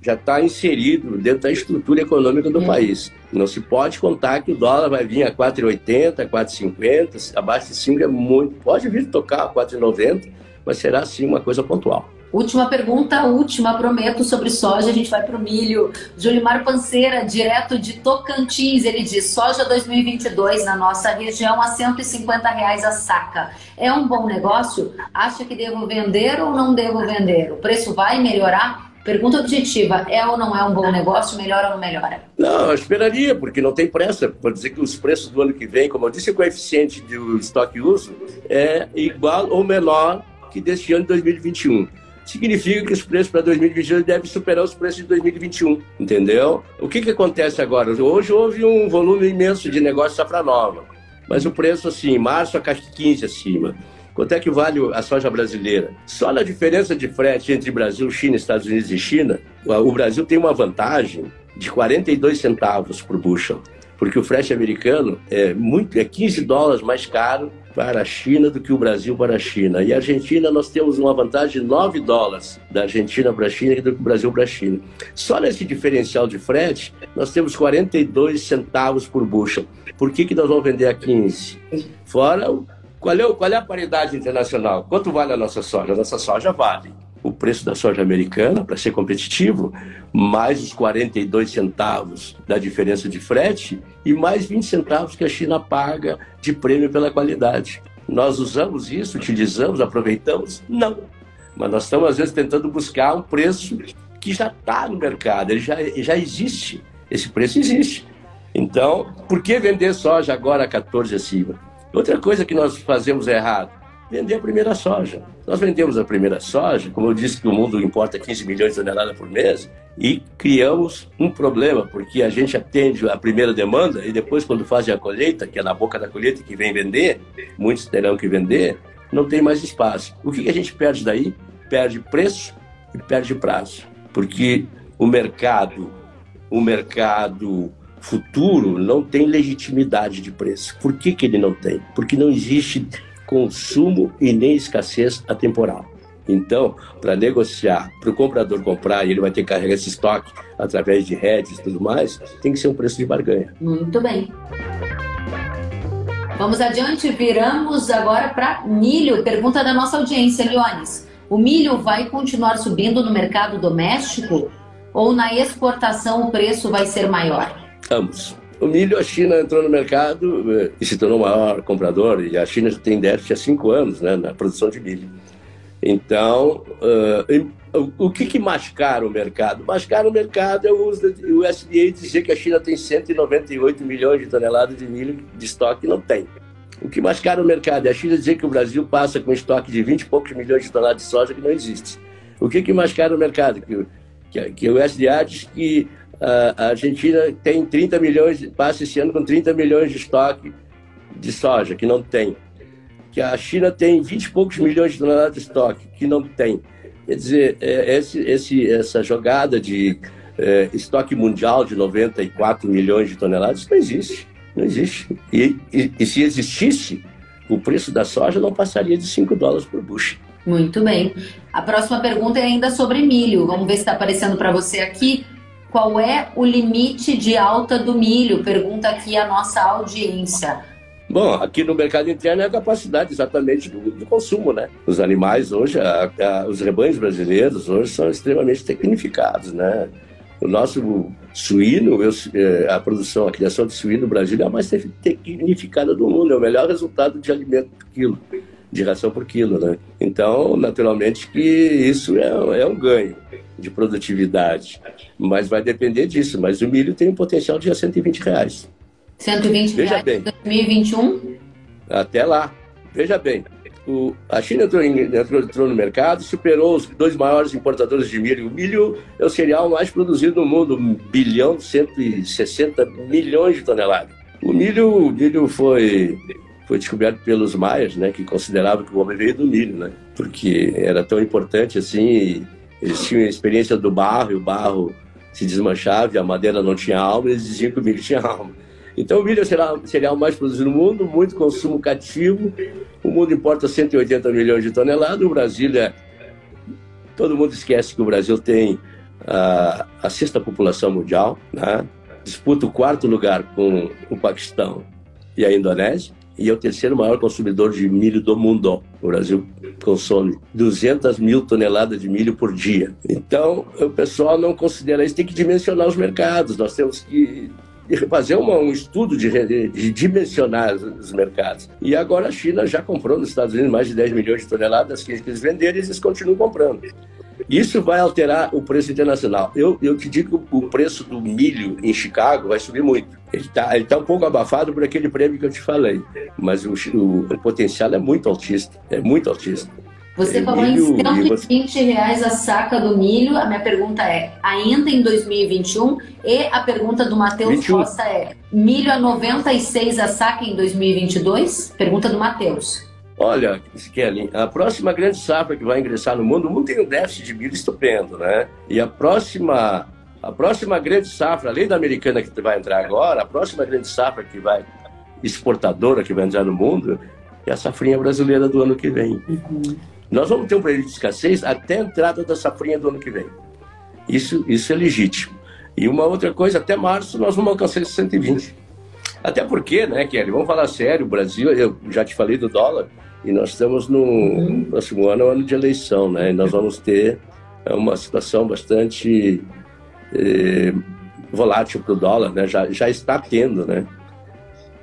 já está tá inserido dentro da estrutura econômica do hum. país. Não se pode contar que o dólar vai vir a 4,80, 4,50, abaixo de 5 é muito. Pode vir tocar a 4,90, mas será sim uma coisa pontual. Última pergunta, última, prometo, sobre soja. A gente vai para o milho. Julimar Panceira, direto de Tocantins, ele diz: soja 2022 na nossa região a 150 reais a saca. É um bom negócio? Acha que devo vender ou não devo vender? O preço vai melhorar? Pergunta objetiva: é ou não é um bom negócio? Melhora ou não melhora? Não, eu esperaria, porque não tem pressa. Para dizer que os preços do ano que vem, como eu disse, o coeficiente do estoque uso é igual ou menor que deste ano de 2021 significa que os preços para 2022 devem superar os preços de 2021, entendeu? O que, que acontece agora? Hoje houve um volume imenso de negócio safra nova, mas o preço, assim, em março a caixa 15 acima. Quanto é que vale a soja brasileira? Só na diferença de frete entre Brasil, China, Estados Unidos e China, o Brasil tem uma vantagem de 42 centavos por bushel porque o frete americano é muito é 15 dólares mais caro para a China do que o Brasil para a China. E a Argentina nós temos uma vantagem de 9 dólares da Argentina para a China do que o Brasil para a China. Só nesse diferencial de frete nós temos 42 centavos por bushel. Por que, que nós vamos vender a 15? Fora qual é, qual é a paridade internacional? Quanto vale a nossa soja? A nossa soja vale o preço da soja americana para ser competitivo, mais os 42 centavos da diferença de frete e mais 20 centavos que a China paga de prêmio pela qualidade. Nós usamos isso, utilizamos, aproveitamos? Não. Mas nós estamos, às vezes, tentando buscar um preço que já está no mercado, ele já, já existe. Esse preço existe. Então, por que vender soja agora a 14 acima? Outra coisa que nós fazemos errado, vender a primeira soja. Nós vendemos a primeira soja, como eu disse que o mundo importa 15 milhões de toneladas por mês, e criamos um problema, porque a gente atende a primeira demanda e depois, quando fazem a colheita, que é na boca da colheita que vem vender, muitos terão que vender, não tem mais espaço. O que a gente perde daí? Perde preço e perde prazo. Porque o mercado, o mercado futuro não tem legitimidade de preço. Por que, que ele não tem? Porque não existe consumo e nem escassez atemporal. Então, para negociar, para o comprador comprar e ele vai ter que carregar esse estoque através de redes e tudo mais, tem que ser um preço de barganha. Muito bem. Vamos adiante, viramos agora para milho. Pergunta da nossa audiência, Leones. O milho vai continuar subindo no mercado doméstico ou na exportação o preço vai ser maior? Ambos. O milho, a China entrou no mercado eh, e se tornou o maior comprador, e a China já tem déficit há cinco anos né, na produção de milho. Então, uh, o que, que mascara o mercado? Mascara o mercado é o USDA dizer que a China tem 198 milhões de toneladas de milho de estoque não tem. O que mascara o mercado é a China dizer que o Brasil passa com estoque de 20 e poucos milhões de toneladas de soja que não existe. O que, que mascara o mercado? Que, que, que o USDA diz que a Argentina tem 30 milhões, passa esse ano com 30 milhões de estoque de soja, que não tem que a China tem 20 e poucos milhões de toneladas de estoque, que não tem. Quer dizer, é, esse, esse, essa jogada de é, estoque mundial de 94 milhões de toneladas não existe. Não existe. E, e, e, se existisse, o preço da soja não passaria de 5 dólares por bushel. Muito bem. A próxima pergunta é ainda sobre milho. Vamos ver se está aparecendo para você aqui. Qual é o limite de alta do milho? Pergunta aqui a nossa audiência. Bom, aqui no mercado interno é a capacidade exatamente do, do consumo, né? Os animais hoje, a, a, os rebanhos brasileiros hoje são extremamente tecnificados, né? O nosso suíno, eu, é, a produção, a criação de suíno no Brasil é a mais tecnificada do mundo, é o melhor resultado de alimento por quilo, de ração por quilo, né? Então, naturalmente que isso é, é um ganho de produtividade, mas vai depender disso. Mas o milho tem um potencial de 120 reais. 120 Veja reais bem. 2021? Até lá. Veja bem, o, a China entrou, em, entrou, entrou, no mercado, superou os dois maiores importadores de milho. O milho é o cereal mais produzido no mundo, 1 bilhão 160 milhões de toneladas. O milho, o milho foi, foi descoberto pelos maias, né, que consideravam que o homem veio do milho, né, porque era tão importante assim. Eles tinham a experiência do barro, e o barro se desmanchava e a madeira não tinha alma, eles diziam que o milho tinha alma. Então, o milho será o cereal mais produzido no mundo, muito consumo cativo. O mundo importa 180 milhões de toneladas. O Brasil é. Todo mundo esquece que o Brasil tem a, a sexta população mundial, né? disputa o quarto lugar com o Paquistão e a Indonésia e é o terceiro maior consumidor de milho do mundo. O Brasil consome 200 mil toneladas de milho por dia. Então, o pessoal não considera isso, tem que dimensionar os mercados. Nós temos que fazer uma, um estudo de, de, dimensionar os mercados. E agora a China já comprou nos Estados Unidos mais de 10 milhões de toneladas que eles venderam e eles continuam comprando. Isso vai alterar o preço internacional. Eu, eu te digo que o preço do milho em Chicago vai subir muito. Ele está ele tá um pouco abafado por aquele prêmio que eu te falei, mas o, o, o potencial é muito altista, é muito altista. Você falou milho, em 120 você... reais a saca do milho. A minha pergunta é, ainda em 2021? E a pergunta do Matheus Costa é, milho a 96 a saca em 2022? Pergunta do Matheus. Olha, Kelly, a próxima grande safra que vai ingressar no mundo, o mundo tem um déficit de milho estupendo, né? E a próxima, a próxima grande safra, além da americana que vai entrar agora, a próxima grande safra que vai exportadora que vai entrar no mundo é a safrinha brasileira do ano que vem. Uhum. Nós vamos ter um período de escassez até a entrada da safrinha do ano que vem. Isso, isso é legítimo. E uma outra coisa, até março nós vamos alcançar esses 120. Até porque, né, Kelly, vamos falar sério, o Brasil, eu já te falei do dólar, e nós estamos no próximo ano, é ano de eleição, né, e nós vamos ter é, uma situação bastante eh, volátil para o dólar, né, já, já está tendo, né,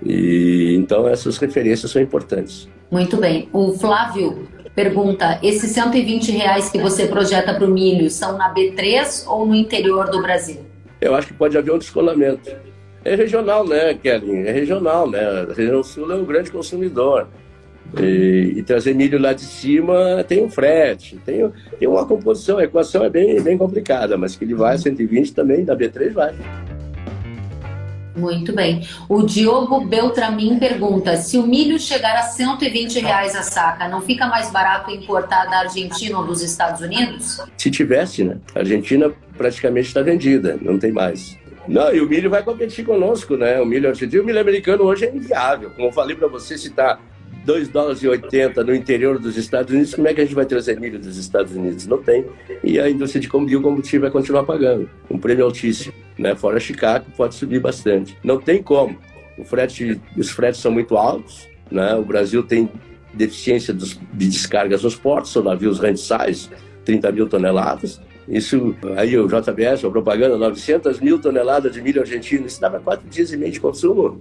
e então essas referências são importantes. Muito bem. O Flávio Pergunta: esses 120 reais que você projeta para o milho são na B3 ou no interior do Brasil? Eu acho que pode haver um descolamento. É regional, né, Kelly? É regional, né? A região sul é um grande consumidor. E, e, trazer milho lá de cima tem um frete, tem, tem uma composição, a equação é bem, bem complicada, mas que ele vai a 120 também, da B3 vai. Muito bem. O Diogo Beltramin pergunta: se o milho chegar a 120 reais a saca, não fica mais barato importar da Argentina ou dos Estados Unidos? Se tivesse, né? A Argentina praticamente está vendida, não tem mais. Não, e o milho vai competir conosco, né? O milho argentino, o milho americano hoje é inviável. Como eu falei para você, se está 2 dólares e 80 no interior dos Estados Unidos, como é que a gente vai trazer milho dos Estados Unidos? Não tem. E a indústria de combustível vai continuar pagando. Um prêmio altíssimo. Né? Fora Chicago, pode subir bastante. Não tem como. Frete, os fretes são muito altos. Né? O Brasil tem deficiência dos, de descargas nos portos, são navios size, 30 mil toneladas. Isso, aí o JBS, a propaganda, 900 mil toneladas de milho argentino, isso dava quatro dias e meio de consumo.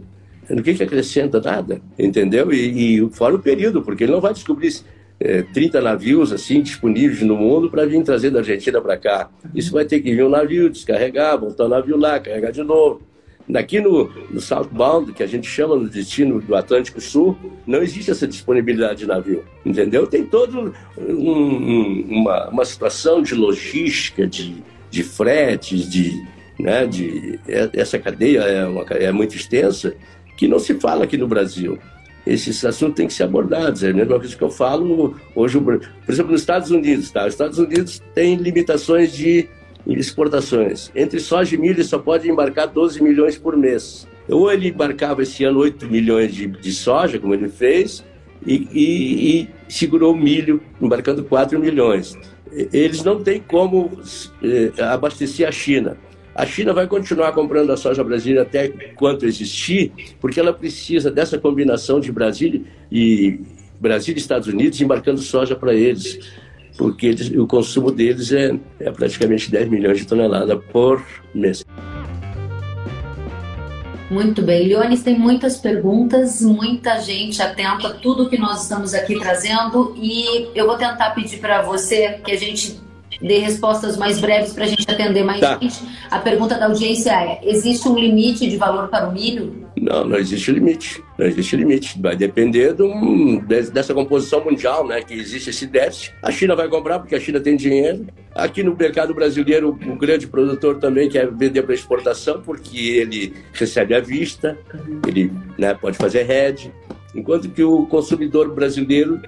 O que, que acrescenta? Nada, entendeu? E, e fora o período, porque ele não vai descobrir é, 30 navios assim disponíveis no mundo para vir trazer da Argentina para cá. Isso vai ter que vir um navio, descarregar, voltar o navio lá, carregar de novo. Aqui no, no Southbound, que a gente chama no destino do Atlântico Sul, não existe essa disponibilidade de navio, entendeu? Tem toda um, um, uma, uma situação de logística, de, de fretes, de, né, de, é, essa cadeia é, uma, é muito extensa que não se fala aqui no Brasil. Esses assuntos têm que ser abordados. É a mesma coisa que eu falo hoje, por exemplo, nos Estados Unidos. Tá? Os Estados Unidos têm limitações de exportações. Entre soja e milho, ele só pode embarcar 12 milhões por mês. Ou ele embarcava esse ano 8 milhões de, de soja, como ele fez, e, e, e, segurou o milho, embarcando 4 milhões. Eles não têm como eh, abastecer a China. A China vai continuar comprando a soja brasileira até quanto existir, porque ela precisa dessa combinação de Brasil e Brasil e Estados Unidos embarcando soja para eles, porque eles, o consumo deles é, é praticamente 10 milhões de toneladas por mês. Muito bem. Leones, tem muitas perguntas, muita gente atenta a tudo que nós estamos aqui trazendo e eu vou tentar pedir para você que a gente dê respostas mais breves para a gente atender mais tá. gente. A pergunta da audiência é: existe um limite de valor para o milho? Não, não existe limite. Não existe limite. Vai depender de um, dessa composição mundial, né? Que existe esse déficit. A China vai comprar porque a China tem dinheiro. Aqui no mercado brasileiro, o grande produtor também quer vender para exportação porque ele recebe à vista, ele né, pode fazer hedge. Enquanto que o consumidor brasileiro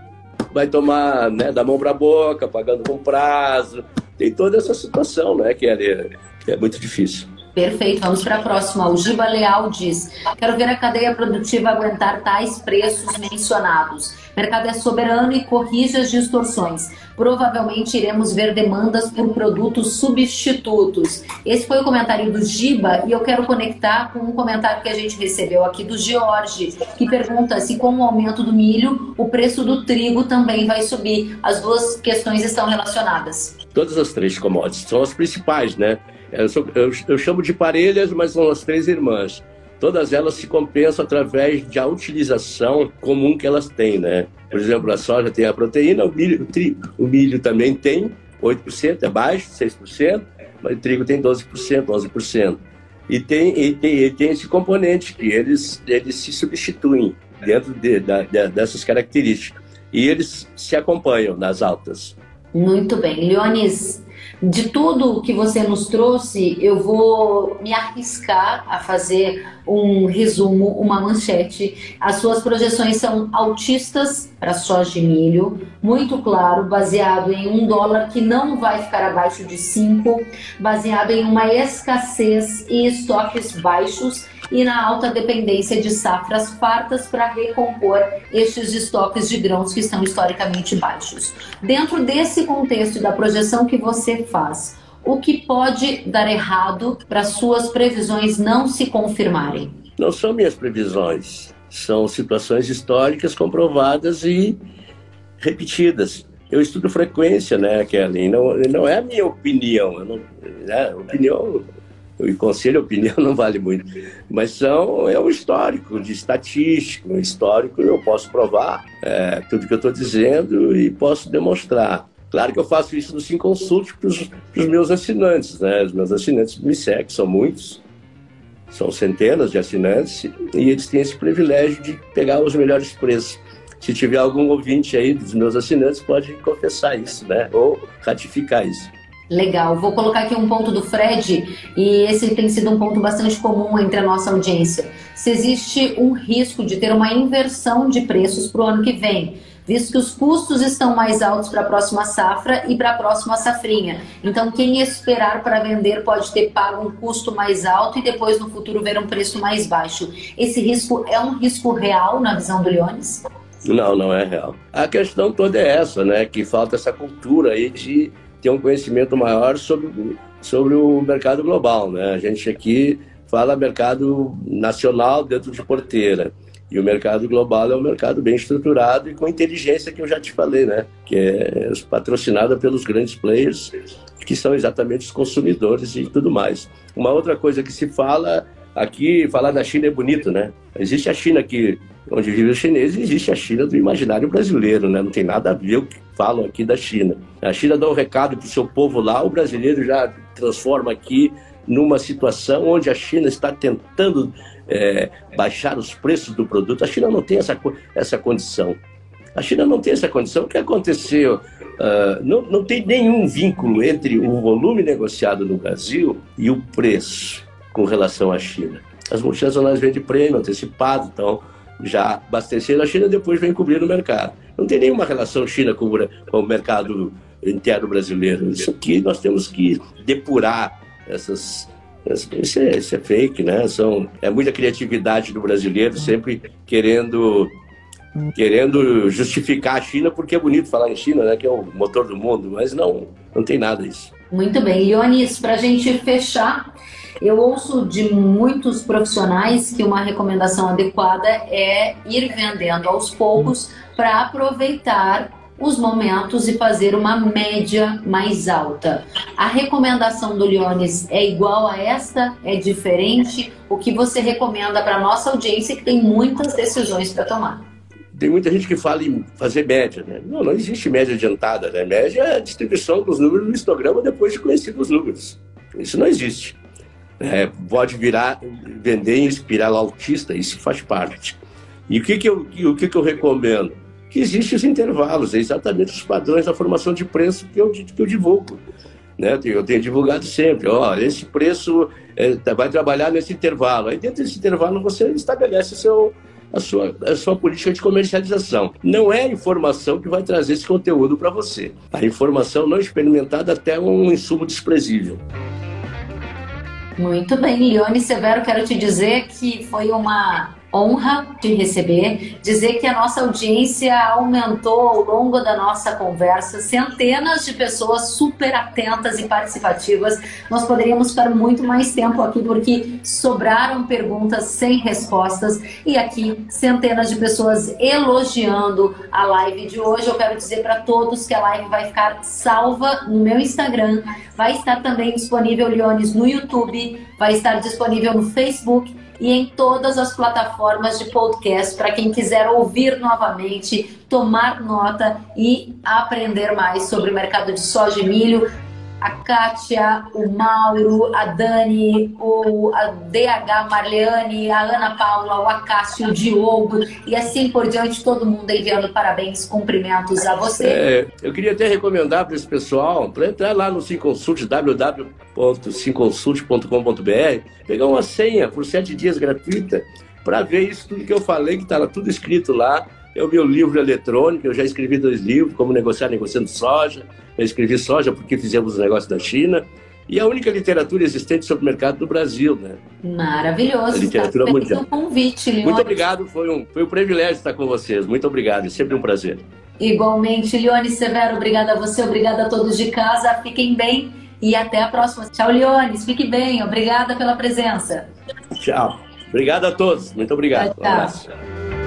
vai tomar né, da mão para a boca, pagando com prazo. Tem toda essa situação, né, que é, que é muito difícil. Perfeito, vamos para a próxima. O Giba Leal diz: Quero ver a cadeia produtiva aguentar tais preços mencionados. Mercado é soberano e corrige as distorções. Provavelmente iremos ver demandas por produtos substitutos. Esse foi o comentário do Giba e eu quero conectar com um comentário que a gente recebeu aqui do George, que pergunta se com o aumento do milho o preço do trigo também vai subir. As duas questões estão relacionadas. Todas as três commodities são as principais, né? Eu, sou, eu, eu chamo de parelhas, mas são as três irmãs. Todas elas se compensam através da utilização comum que elas têm, né? Por exemplo, a soja tem a proteína, o milho, o, o milho também tem 8%, é baixo, 6%, mas o trigo tem 12%, 11%. E tem, e tem, e tem esse componente que eles, eles se substituem dentro de, de, de, dessas características. E eles se acompanham nas altas. Muito bem. Leonis, de tudo que você nos trouxe, eu vou me arriscar a fazer um resumo, uma manchete. As suas projeções são altistas para soja e milho, muito claro, baseado em um dólar que não vai ficar abaixo de 5, baseado em uma escassez e estoques baixos e na alta dependência de safras fartas para recompor estes estoques de grãos que estão historicamente baixos. Dentro desse contexto da projeção que você faz, o que pode dar errado para suas previsões não se confirmarem? Não são minhas previsões, são situações históricas comprovadas e repetidas. Eu estudo frequência, né, Kelly? Não, não é a minha opinião. Não, né, opinião, o conselho, opinião [LAUGHS] não vale muito. Mas são, é um histórico, de estatístico. Um histórico eu posso provar é, tudo que eu estou dizendo e posso demonstrar. Claro que eu faço isso no Sim Consult para os meus assinantes, né? Os meus assinantes me seguem, são muitos, são centenas de assinantes, e eles têm esse privilégio de pegar os melhores preços. Se tiver algum ouvinte aí dos meus assinantes, pode confessar isso, né? Ou ratificar isso. Legal, vou colocar aqui um ponto do Fred, e esse tem sido um ponto bastante comum entre a nossa audiência. Se existe um risco de ter uma inversão de preços para o ano que vem, visto que os custos estão mais altos para a próxima safra e para a próxima safrinha. Então, quem esperar para vender pode ter pago um custo mais alto e depois no futuro ver um preço mais baixo. Esse risco é um risco real na visão do Leones? Não, não é real. A questão toda é essa, né? Que falta essa cultura aí de ter um conhecimento maior sobre, sobre o mercado global, né? A gente aqui fala mercado nacional dentro de porteira. E o mercado global é um mercado bem estruturado e com inteligência que eu já te falei, né? Que é patrocinada pelos grandes players, que são exatamente os consumidores e tudo mais. Uma outra coisa que se fala aqui, falar da China é bonito, né? Existe a China aqui, onde vive os chineses, existe a China do imaginário brasileiro, né? Não tem nada a ver que falam aqui da China. A China dá um recado para o seu povo lá, o brasileiro já transforma aqui numa situação onde a China está tentando é, baixar os preços do produto. A China não tem essa, essa condição. A China não tem essa condição. O que aconteceu? Uh, não, não tem nenhum vínculo entre o volume negociado no Brasil e o preço com relação à China. As multinacionais vendem prêmio antecipado, então já abasteceram a China, depois vem cobrir no mercado. Não tem nenhuma relação China com, o mercado interno brasileiro. Isso aqui nós temos que depurar essas isso é, isso é fake, né? São, é muita criatividade do brasileiro sempre querendo querendo justificar a China porque é bonito falar em China, né? Que é o motor do mundo, mas não, não tem nada disso. Muito bem, Ionis, para a gente fechar, eu ouço de muitos profissionais que uma recomendação adequada é ir vendendo aos poucos para aproveitar os momentos e fazer uma média mais alta. A recomendação do Leones é igual a esta? É diferente? O que você recomenda para nossa audiência que tem muitas decisões para tomar? Tem muita gente que fala em fazer média, né? Não, não existe média adiantada, né? Média é a distribuição dos números no histograma depois de conhecidos os números. Isso não existe. É, pode virar, vender em espiral autista, isso faz parte. E o que, que, eu, o que, que eu recomendo? que existem os intervalos, é exatamente os padrões da formação de preço que eu, que eu divulgo. Né? Eu tenho divulgado sempre, ó, esse preço é, tá, vai trabalhar nesse intervalo. Aí dentro desse intervalo você estabelece seu, a, sua, a sua política de comercialização. Não é a informação que vai trazer esse conteúdo para você. A informação não experimentada até um insumo desprezível. Muito bem, Leone Severo, quero te dizer que foi uma honra de receber, dizer que a nossa audiência aumentou ao longo da nossa conversa, centenas de pessoas super atentas e participativas. Nós poderíamos ficar muito mais tempo aqui porque sobraram perguntas sem respostas. E aqui centenas de pessoas elogiando a live de hoje. Eu quero dizer para todos que a live vai ficar salva no meu Instagram, vai estar também disponível Leones no YouTube, vai estar disponível no Facebook e em todas as plataformas de podcast para quem quiser ouvir novamente, tomar nota e aprender mais sobre o mercado de soja e milho a Kátia, o Mauro, a Dani, o, a DH Marleane, a Ana Paula, o Acácio, o Diogo e assim por diante, todo mundo enviando parabéns, cumprimentos a você. É, eu queria até recomendar para esse pessoal para entrar lá no Simconsult, www.simconsult.com.br, pegar uma senha por sete dias gratuita para ver isso tudo que eu falei, que está tudo escrito lá é o meu livro eletrônico, eu já escrevi dois livros, Como Negociar Negociando Soja. Eu escrevi soja porque fizemos o negócio da China. E a única literatura existente sobre o mercado do Brasil, né? Maravilhoso. A literatura tá mundial. Um convite, Leone. Muito obrigado, foi um, foi um privilégio estar com vocês. Muito obrigado, é sempre um prazer. Igualmente, Leone Severo, obrigada a você, obrigada a todos de casa. Fiquem bem e até a próxima. Tchau, Leone, fique bem. Obrigada pela presença. Tchau. Obrigado a todos. Muito obrigado. Tchau, tchau. Um abraço.